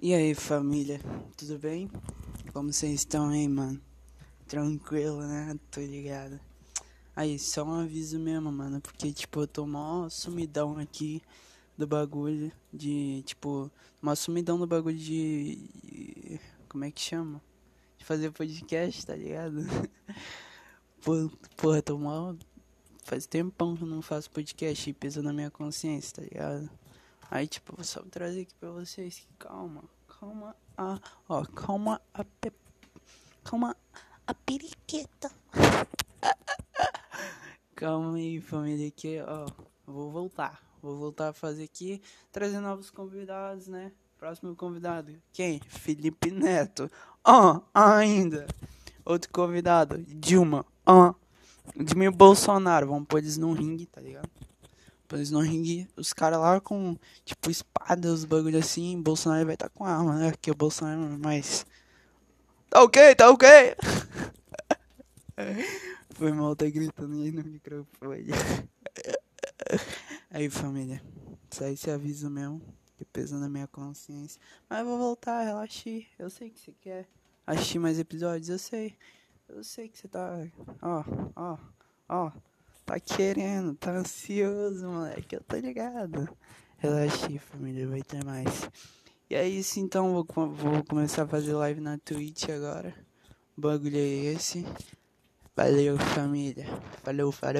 E aí, família, tudo bem? Como vocês estão aí, mano? Tranquilo, né? Tô ligado. Aí, só um aviso mesmo, mano, porque, tipo, eu tô mó sumidão aqui do bagulho de, tipo, mó sumidão do bagulho de. Como é que chama? De fazer podcast, tá ligado? Porra, tô mó. Faz tempão que eu não faço podcast e pesa na minha consciência, tá ligado? Aí, tipo, vou só trazer aqui pra vocês. Calma, calma a. Ó, calma a. Pe... Calma a periqueta. calma aí, família, que, ó. Vou voltar. Vou voltar a fazer aqui, trazer novos convidados, né? Próximo convidado, quem? Felipe Neto. Ó, ainda. Outro convidado, Dilma. Ó, Dilma e Bolsonaro. Vamos pôr eles no ringue, tá ligado? Pois no ringue, os caras lá com, tipo, espada, os bagulho assim, Bolsonaro vai estar tá com arma, né? Porque o Bolsonaro é mais. Tá ok, tá ok! Foi mal, tá gritando aí no microfone. aí, família, só esse aviso mesmo, que pesa na minha consciência. Mas eu vou voltar, relaxe. Eu sei que você quer assistir mais episódios, eu sei. Eu sei que você tá. Ó, ó, ó. Tá querendo, tá ansioso, moleque. Eu tô ligado. Relaxe, família, vai ter mais. E é isso então, vou, vou começar a fazer live na Twitch agora. O bagulho é esse. Valeu, família. Falou, falou.